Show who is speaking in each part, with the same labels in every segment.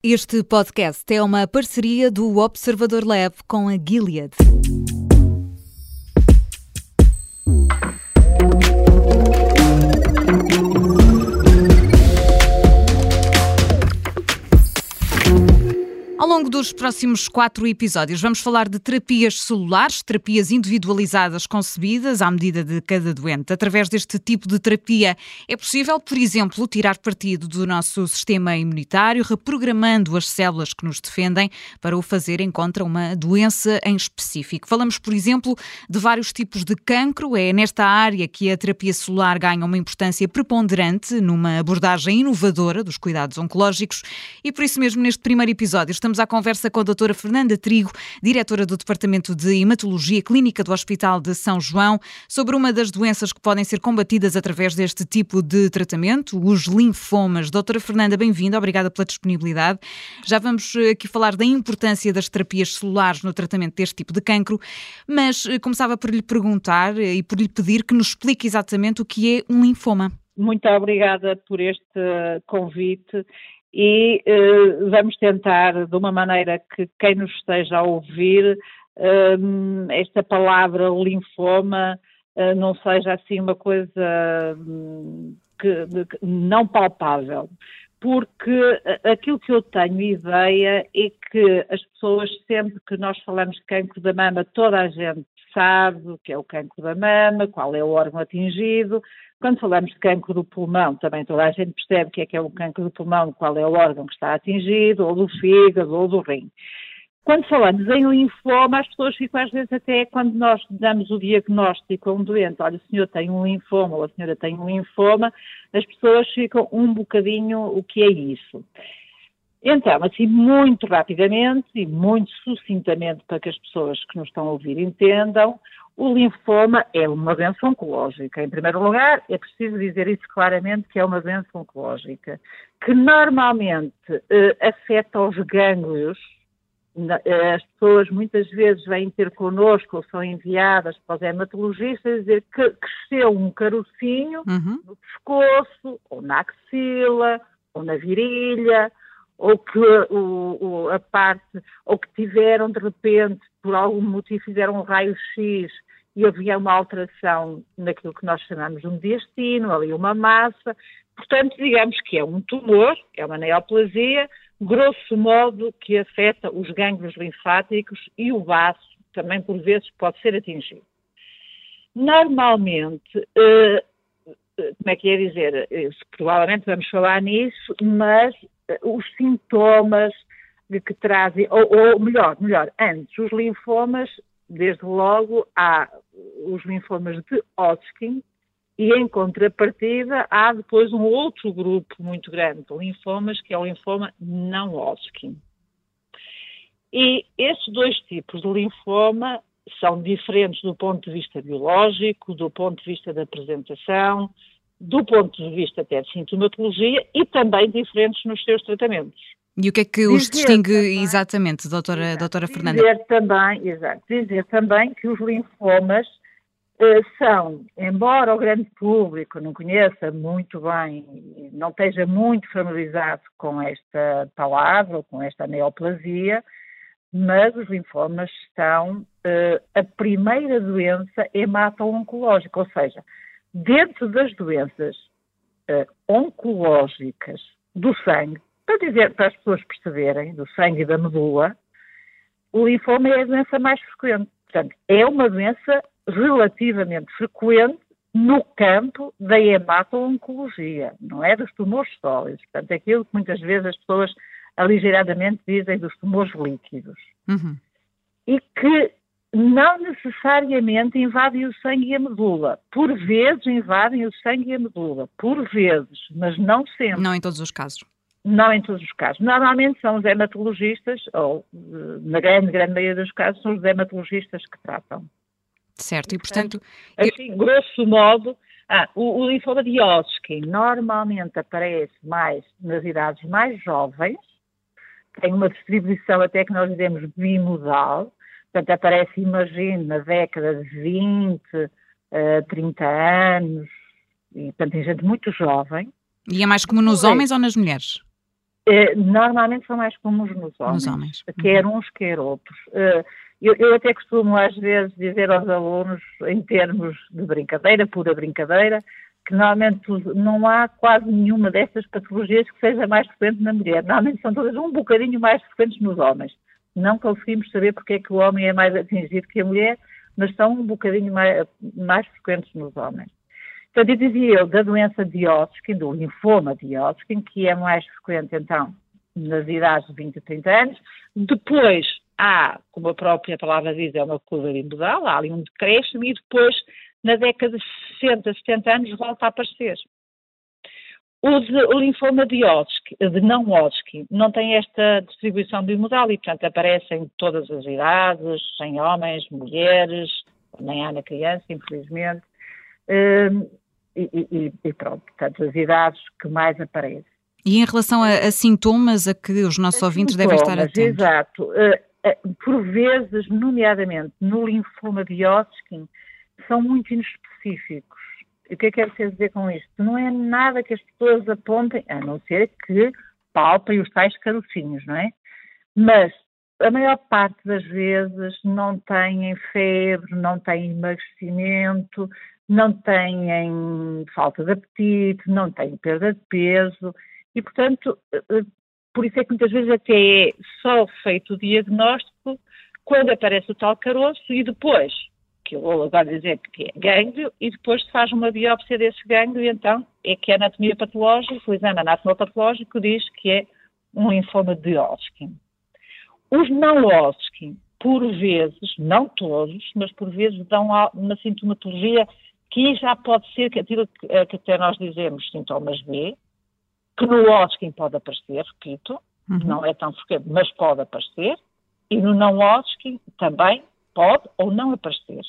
Speaker 1: Este podcast é uma parceria do Observador Lab com a Gilead. Longo dos próximos quatro episódios, vamos falar de terapias celulares, terapias individualizadas concebidas à medida de cada doente. Através deste tipo de terapia, é possível, por exemplo, tirar partido do nosso sistema imunitário, reprogramando as células que nos defendem para o fazerem contra uma doença em específico. Falamos, por exemplo, de vários tipos de cancro. É nesta área que a terapia celular ganha uma importância preponderante numa abordagem inovadora dos cuidados oncológicos e, por isso mesmo, neste primeiro episódio, estamos à conversa com a doutora Fernanda Trigo, diretora do Departamento de Hematologia Clínica do Hospital de São João, sobre uma das doenças que podem ser combatidas através deste tipo de tratamento, os linfomas. Doutora Fernanda, bem-vinda, obrigada pela disponibilidade. Já vamos eh, aqui falar da importância das terapias celulares no tratamento deste tipo de cancro, mas eh, começava por lhe perguntar eh, e por lhe pedir que nos explique exatamente o que é um linfoma.
Speaker 2: Muito obrigada por este convite e uh, vamos tentar, de uma maneira que quem nos esteja a ouvir, uh, esta palavra linfoma uh, não seja assim uma coisa hum, que, que, não palpável. Porque aquilo que eu tenho ideia é que as pessoas, sempre que nós falamos de cancro da mama, toda a gente sabe o que é o cancro da mama, qual é o órgão atingido, quando falamos de cancro do pulmão, também toda a gente percebe que é que é o cancro do pulmão, qual é o órgão que está atingido, ou do fígado, ou do rim. Quando falamos em linfoma, as pessoas ficam às vezes até quando nós damos o diagnóstico a um doente, olha, o senhor tem um linfoma ou a senhora tem um linfoma, as pessoas ficam um bocadinho o que é isso. Então, assim, muito rapidamente e muito sucintamente para que as pessoas que nos estão a ouvir entendam, o linfoma é uma doença oncológica. Em primeiro lugar, é preciso dizer isso claramente que é uma doença oncológica, que normalmente eh, afeta os gânglios. Eh, as pessoas muitas vezes vêm ter connosco ou são enviadas para os hematologistas dizer que cresceu um carocinho uhum. no pescoço, ou na axila, ou na virilha, ou que o, o, a parte, ou que tiveram de repente, por algum motivo, fizeram um raio-x e havia uma alteração naquilo que nós chamamos de um diastino, ali uma massa. Portanto, digamos que é um tumor, é uma neoplasia, grosso modo, que afeta os gânglios linfáticos e o baço também, por vezes, pode ser atingido. Normalmente, eh, como é que é dizer, eh, provavelmente vamos falar nisso, mas os sintomas que trazem, ou, ou, melhor, melhor, antes, os linfomas, desde logo, há os linfomas de Hodgkin e, em contrapartida, há depois um outro grupo muito grande de linfomas, que é o linfoma não Hodgkin. E esses dois tipos de linfoma são diferentes do ponto de vista biológico, do ponto de vista da apresentação, do ponto de vista até de sintomatologia e também diferentes nos seus tratamentos.
Speaker 1: E o que é que os distingue também, exatamente, doutora, exato, doutora Fernanda?
Speaker 2: Dizer também, exato, dizer também que os linfomas uh, são, embora o grande público não conheça muito bem, não esteja muito familiarizado com esta palavra ou com esta neoplasia, mas os linfomas são uh, a primeira doença hemato-oncológica, ou seja, dentro das doenças uh, oncológicas do sangue, para dizer para as pessoas perceberem, do sangue e da medula, o linfoma é a doença mais frequente. Portanto, é uma doença relativamente frequente no campo da hemato-oncologia, não é dos tumores sólidos. Portanto, é aquilo que muitas vezes as pessoas aligeradamente dizem dos tumores líquidos. Uhum. E que não necessariamente invadem o sangue e a medula. Por vezes invadem o sangue e a medula. Por vezes, mas não sempre.
Speaker 1: Não em todos os casos.
Speaker 2: Não em todos os casos. Normalmente são os hematologistas, ou na grande, grande maioria dos casos, são os hematologistas que tratam.
Speaker 1: Certo, e portanto.
Speaker 2: Assim, eu... grosso modo, ah, o, o linfoma de Hodgkin normalmente aparece mais nas idades mais jovens, tem uma distribuição até que nós dizemos bimodal, Portanto, aparece, imagino, na década de 20, uh, 30 anos, e, portanto, tem gente muito jovem.
Speaker 1: E é mais comum nos homens ou nas mulheres?
Speaker 2: Uh, normalmente são mais comuns nos homens, nos homens. quer uhum. uns, quer outros. Uh, eu, eu, até costumo às vezes dizer aos alunos, em termos de brincadeira, pura brincadeira, que normalmente não há quase nenhuma destas patologias que seja mais frequente na mulher. Normalmente são todas um bocadinho mais frequentes nos homens. Não conseguimos saber porque é que o homem é mais atingido que a mulher, mas são um bocadinho mais, mais frequentes nos homens. Portanto, eu dizia eu da doença de Hodgkin, do linfoma de Hodgkin, que é mais frequente, então, nas idades de 20 a 30 anos. Depois há, como a própria palavra diz, é uma curva bimodal, há ali um decréscimo e depois na década de 60, 70 anos volta a aparecer. O, de, o linfoma de, Hodgkin, de não Hodgkin não tem esta distribuição bimodal e, portanto, aparece em todas as idades, em homens, mulheres, nem há na criança, infelizmente. Um, e, e, e, pronto, portanto, as idades que mais aparecem.
Speaker 1: E em relação a, a sintomas a que os nossos ouvintes sintomas, devem estar atentos?
Speaker 2: Exato. Uh, uh, por vezes, nomeadamente no linfoma de Hodgkin, são muito inespecíficos. O que é que quero dizer com isto? Não é nada que as pessoas apontem, a não ser que palpem os tais carocinhos, não é? Mas a maior parte das vezes não têm febre, não têm emagrecimento, não têm falta de apetite, não têm perda de peso e, portanto, eh, por isso é que muitas vezes até é só feito o diagnóstico quando aparece o tal caroço e depois que eu vou agora dizer que é gânglio, e depois se faz uma biópsia desse gânglio, e então é que a anatomia patológica, o exame anatomopatológico diz que é um linfoma de Hodgkin. Os não Hodgkin, por vezes, não todos, mas por vezes dão uma sintomatologia que já pode ser aquilo que, que até nós dizemos sintomas B, que no Hodgkin pode aparecer, repito, uhum. não é tão frequente, mas pode aparecer, e no não Hodgkin também pode ou não aparecer,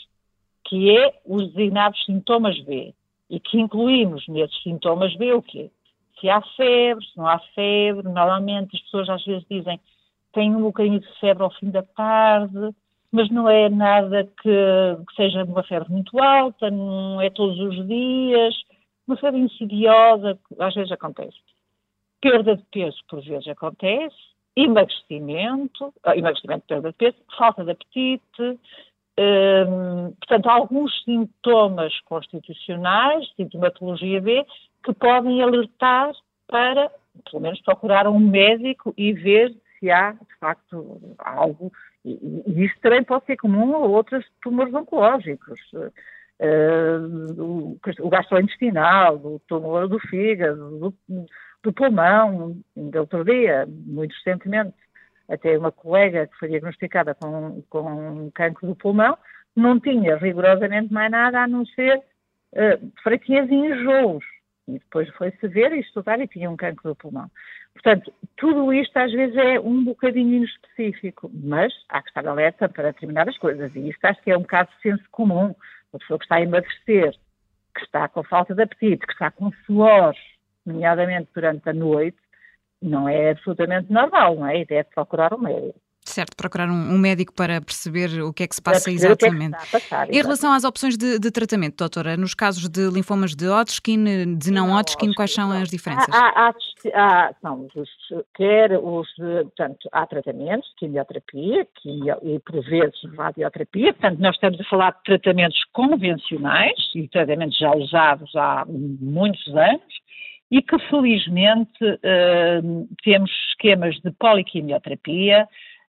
Speaker 2: que é os designados sintomas B, e que incluímos nesses sintomas B o quê? Se há febre, se não há febre, normalmente as pessoas às vezes dizem tenho um bocadinho de febre ao fim da tarde, mas não é nada que, que, seja uma febre muito alta, não é todos os dias, uma febre insidiosa, às vezes acontece. Perda de peso, por vezes acontece, emagrecimento, ah, emagrecimento, perda de peso, falta de apetite, hum, portanto, alguns sintomas constitucionais, sintomatologia B, que podem alertar para, pelo menos, procurar um médico e ver se há, de facto, algo. E, isso também pode ser comum a outros tumores oncológicos. Uh, o gastrointestinal, o tumor do fígado, do, do pulmão, ainda outro dia, muito recentemente, até uma colega que foi diagnosticada com, com cancro do pulmão, não tinha rigorosamente mais nada a não ser uh, fraqueza e enjoos. E depois foi-se ver e estudar e tinha um cancro do pulmão. Portanto, tudo isto às vezes é um bocadinho inespecífico, mas há que estar alerta para determinadas coisas. E isto acho que é um caso de senso comum. Uma pessoa que está a emagrecer, que está com falta de apetite, que está com suor, nomeadamente durante a noite, não é absolutamente normal, não é? E deve procurar um médico.
Speaker 1: Certo, procurar um, um, médico para perceber o que é que se passa exatamente.
Speaker 2: É que passar,
Speaker 1: em relação às opções de, de, tratamento, doutora, nos casos de linfomas de Hodgkin, de não, não Hodgkin, quais são as diferenças?
Speaker 2: Há, há, há não, os, quer os, portanto, há tratamentos, quimioterapia quimio, e por vezes radioterapia, portanto, nós estamos a falar de tratamentos convencionais e tratamentos já usados há muitos anos, e que felizmente uh, temos esquemas de poliquimioterapia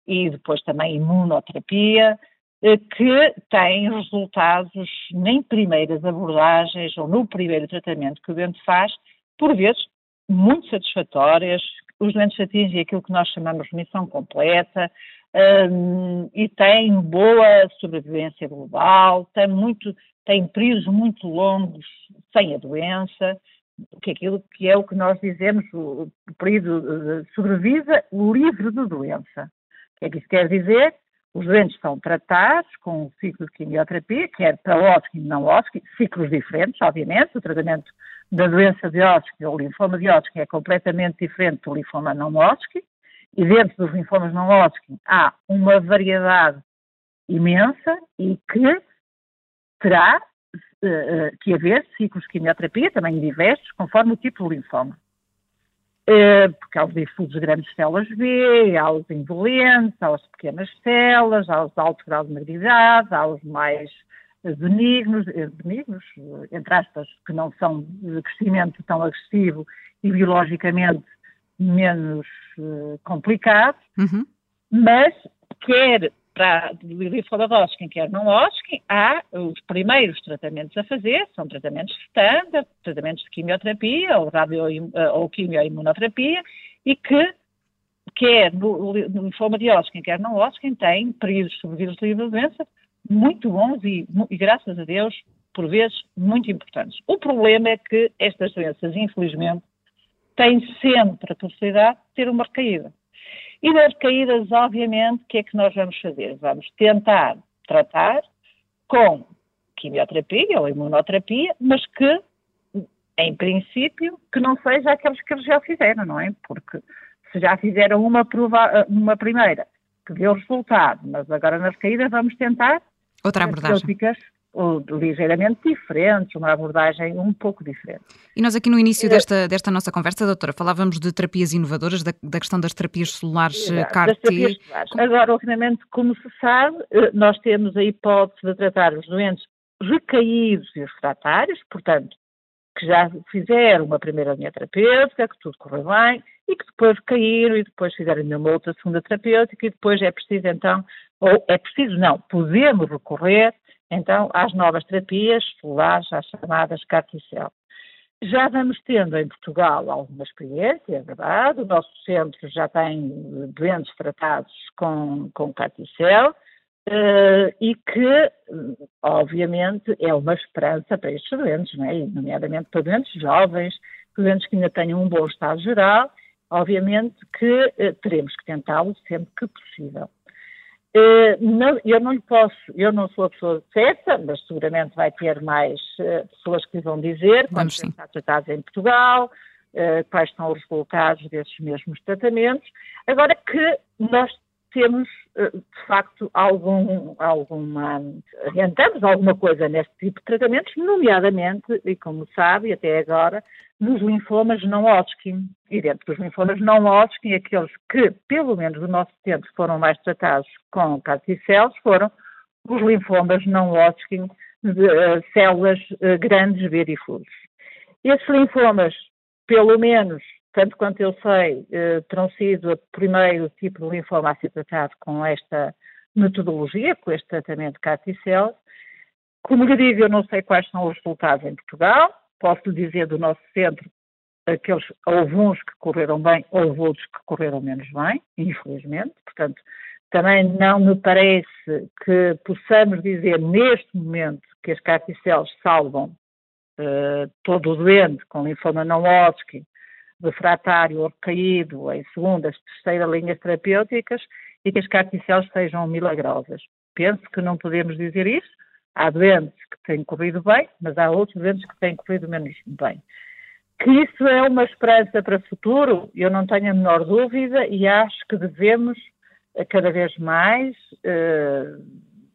Speaker 2: e depois também imunoterapia uh, que têm resultados nem primeiras abordagens ou no primeiro tratamento que o doente faz, por vezes muito satisfatórias, os doentes atingem aquilo que nós chamamos de remissão completa um, e têm boa sobrevivência global, têm, muito, têm períodos muito longos sem a doença, que aquilo que é o que nós dizemos, o, período de sobrevida livre de doença. O que é que isso quer dizer? Os doentes são tratados com um ciclo de quimioterapia, quer para Hodgkin e não Hodgkin, ciclos diferentes, obviamente. O tratamento da doença de Hodgkin, ou linfoma de Hodgkin, é completamente diferente do linfoma não Hodgkin. E dentro dos linfomas não Hodgkin há uma variedade imensa e que terá que haver ciclos de quimioterapia, também diversos, conforme o tipo de linfoma. eh, porque há os difusos grandes células B, há os indolentes, há as pequenas células, há os de alto grau de malignidade, há os mais benignos, eh, benignos, entre aspas, que não são de crescimento tão agressivo e biologicamente menos complicados, uhum. mas quer para linfoma Hodgkin, quer não Hodgkin, há os primeiros tratamentos a fazer, são tratamentos standard, tratamentos de quimioterapia ou, radio, ou quimioimunoterapia, e que quer no, no linfoma de Hodgkin, quer não Hodgkin, têm períodos de sobrevivência da doença muito bons e, e, graças a Deus, por vezes, muito importantes. O problema é que estas doenças, infelizmente, têm sempre a possibilidade de ter uma recaída. E nas recaídas, obviamente, o que é que nós vamos fazer? Vamos tentar tratar com quimioterapia ou imunoterapia, mas que, em princípio, que não seja aqueles que eles já fizeram, não é? Porque se já fizeram uma, prova, uma primeira que deu resultado, mas agora nas recaídas vamos tentar
Speaker 1: Outra abordagem.
Speaker 2: Ligeiramente diferentes, uma abordagem um pouco diferente.
Speaker 1: E nós aqui no início desta, desta nossa conversa, doutora, falávamos de terapias inovadoras, da, da questão das terapias celulares
Speaker 2: eh, CAR-T. Agora, obviamente, como se sabe, eh, nós temos a hipótese de tratar os doentes recaídos e refratários, portanto, que já fizeram uma primeira linha terapêutica, que tudo correu bem, e que depois caíram e depois fizeram uma outra segunda terapêutica e depois é preciso então ou é preciso não, podemos recorrer então às novas terapias celulares, às chamadas CAR-T-cell. Já vamos tendo em Portugal alguma experiência, é verdade, o nosso centro já tem doentes tratados com, com CAR-T-cell, Uh, e que, obviamente, é uma esperança para estes doentes, não é? nomeadamente para doentes jovens, doentes que ainda tenham um bom estado geral, obviamente que uh, teremos que tentá-lo sempre que possível. Uh, não, eu não lhe posso, eu não sou a pessoa certa, mas seguramente vai ter mais uh, pessoas que lhe vão dizer quando está tratado em Portugal, uh, quais são os resultados desses mesmos tratamentos. Agora que nós temos, de facto, algum, alguma, orientamos alguma coisa neste tipo de tratamentos, nomeadamente, e como sabe, até agora, nos linfomas não Hodgkin. E dentro dos linfomas não Hodgkin, aqueles que, pelo menos no nosso tempo, foram mais tratados com CAR-T-cells foram os linfomas não Hodgkin de uh, células uh, grandes B difusas. Esses linfomas, pelo menos, tanto quanto eu sei, uh, terão sido o primeiro tipo de linfoma a ser tratado com esta metodologia, com este tratamento CAR-T-cells. Como lhe digo, eu não sei quais são os resultados em Portugal, posso dizer do nosso centro, aqueles, houve uns que correram bem, houve outros que correram menos bem, infelizmente, portanto, também não me parece que possamos dizer neste momento que as carticelas salvam uh, todo o doente com linfoma não Hodgkin, refratário ou recaído em segunda, terceira linhas terapêuticas e que as carticelas sejam milagrosas. Penso que não podemos dizer isso, Há doentes que têm corrido bem, mas há outros doentes que têm corrido menos bem. Que isso é uma esperança para o futuro, eu não tenho a menor dúvida e acho que devemos, eh, cada vez mais, uh,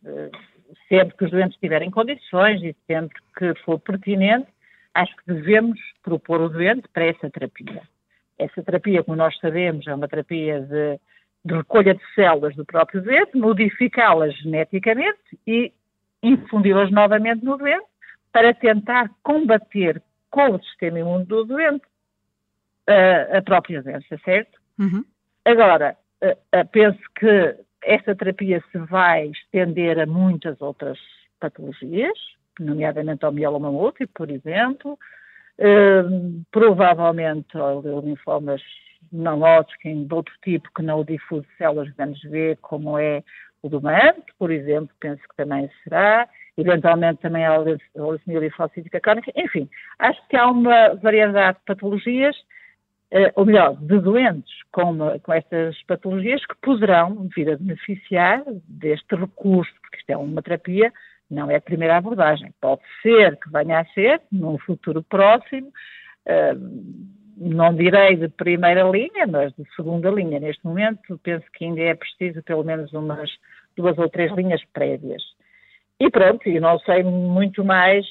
Speaker 2: uh, sempre que os doentes tiverem condições e sempre que for pertinente, acho que devemos propor o doente para essa terapia. Essa terapia, como nós sabemos, é uma terapia de, de recolha de células do próprio doente, modificá-las geneticamente e infundi-las novamente no doente para tentar combater com o sistema imune do doente uh, a própria doença, certo? Uhum. Agora, uh, uh, penso que esta terapia se vai estender a muitas outras patologias, nomeadamente ao mieloma múltiplo, por exemplo, provavelmente ao linfomas Hodgkin de outro tipo que não o difuso células grandes B, como é o do MANT, por exemplo, penso que também será, eventualmente também a leucemia linfocítica crónica, enfim, acho que há uma variedade de patologias, eh, ou melhor, de doentes com, com estas patologias que poderão vir a beneficiar deste recurso, porque isto é uma terapia, não é a primeira abordagem. Pode ser que venha a ser, num futuro próximo, uh, não direi de primeira linha, mas de segunda linha. Neste momento, penso que ainda é preciso pelo menos umas duas ou três linhas prévias. E pronto, e não sei muito mais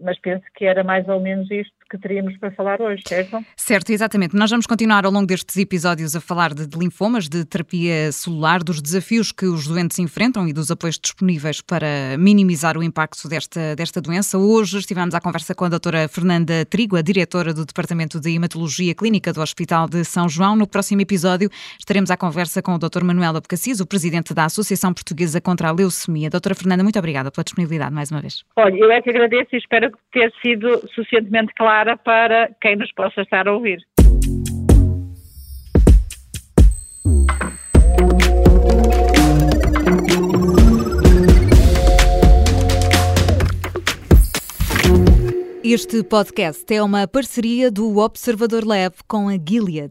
Speaker 2: mas penso que era mais ou menos isto que teríamos para falar hoje, certo?
Speaker 1: Certo, exatamente. Nós vamos continuar ao longo destes episódios a falar de, de, linfomas, de terapia celular, dos desafios que os doentes enfrentam e dos apoios disponíveis para minimizar o impacto desta, desta doença. Hoje estivemos à conversa com a doutora Fernanda Trigo, a diretora do Departamento de Hematologia Clínica do Hospital de São João. No próximo episódio estaremos à conversa com o Dr. Manuel Abcacis, o presidente da Associação Portuguesa contra a Leucemia. Doutora Fernanda, muito obrigada pela disponibilidade mais uma vez.
Speaker 2: Olha, eu é que agradeço e espero ter sido suficientemente clara para quem nos possa estar a ouvir.
Speaker 1: Este podcast é uma parceria do Observador Lab com a Gilead.